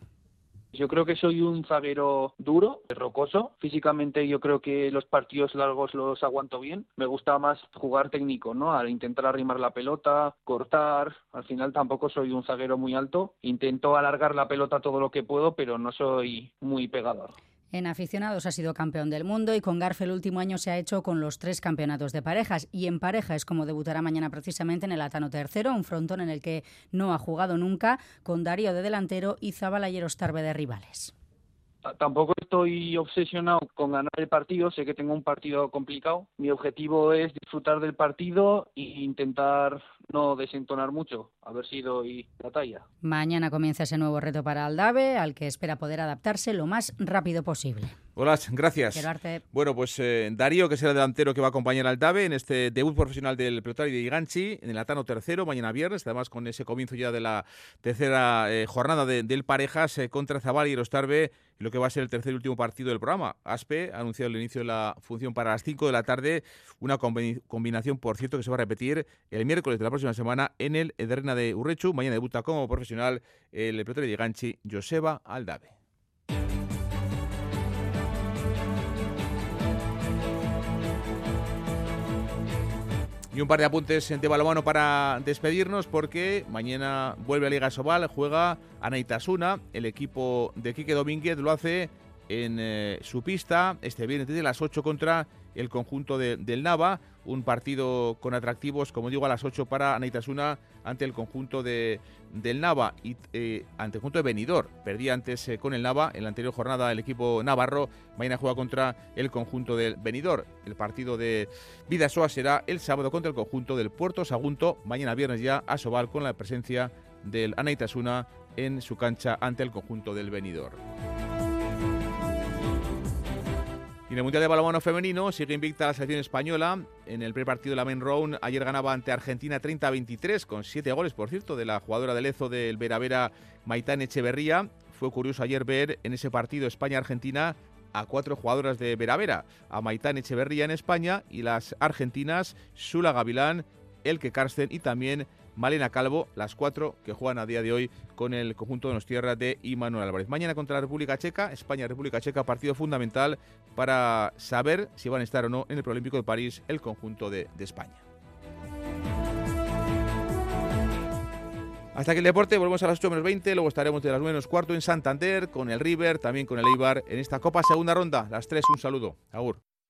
S31: Yo creo que soy un zaguero duro, rocoso. Físicamente yo creo que los partidos largos los aguanto bien. Me gusta más jugar técnico, ¿no? Al intentar arrimar la pelota, cortar. Al final tampoco soy un zaguero muy alto. Intento alargar la pelota todo lo que puedo, pero no soy muy pegador.
S30: En aficionados ha sido campeón del mundo y con Garfe el último año se ha hecho con los tres campeonatos de parejas. Y en pareja es como debutará mañana precisamente en el Atano Tercero, un frontón en el que no ha jugado nunca, con Darío de delantero y Zabala y de rivales.
S31: Tampoco estoy obsesionado con ganar el partido, sé que tengo un partido complicado. Mi objetivo es disfrutar del partido e intentar no desentonar mucho, a ver si doy la talla.
S30: Mañana comienza ese nuevo reto para Aldave, al que espera poder adaptarse lo más rápido posible.
S2: Hola, gracias. Bueno, pues eh, Darío, que será el delantero que va a acompañar al DAVE en este debut profesional del pelotario de Giganchi, en el Atano tercero, mañana viernes, además con ese comienzo ya de la tercera eh, jornada del Parejas eh, contra Zabal y Rostarbe, lo que va a ser el tercer y último partido del programa. ASPE ha anunciado el inicio de la función para las 5 de la tarde, una combinación, por cierto, que se va a repetir el miércoles de la próxima semana en el Ederna de Urrechu. Mañana debuta como profesional el pelotario de Giganchi, Joseba Aldave. Y un par de apuntes de balonmano para despedirnos porque mañana vuelve a Liga Sobal, juega Anaitasuna, el equipo de Quique Domínguez lo hace en eh, su pista este viernes desde las 8 contra el conjunto del Nava, un partido con atractivos, como digo, a las 8 para Anaitasuna ante el conjunto de, del Nava y eh, ante el conjunto de Benidorm. Perdía antes eh, con el Nava, en la anterior jornada el equipo navarro, mañana juega contra el conjunto del Benidorm. El partido de Vidasoa será el sábado contra el conjunto del Puerto Sagunto, mañana viernes ya a Sobal con la presencia del Anaitasuna en su cancha ante el conjunto del Benidorm. Y en el Mundial de Balonmano Femenino sigue invicta la selección española. En el primer partido de la Main Round ayer ganaba ante Argentina 30-23 con 7 goles, por cierto, de la jugadora de Lezo del Veravera Maitán Echeverría. Fue curioso ayer ver en ese partido España-Argentina a cuatro jugadoras de Veravera, a Maitán Echeverría en España y las argentinas Sula Gavilán, Elke Karsten y también Malena Calvo, las cuatro que juegan a día de hoy con el conjunto de los tierras de Imanuel Álvarez. Mañana contra la República Checa, España-República Checa, partido fundamental para saber si van a estar o no en el Prolímpico de París el conjunto de, España. Hasta aquí el deporte, volvemos a las 8 menos 20, luego estaremos de las 9 menos cuarto en Santander, con el River, también con el Eibar, en esta Copa Segunda Ronda. Las tres, un saludo. Agur.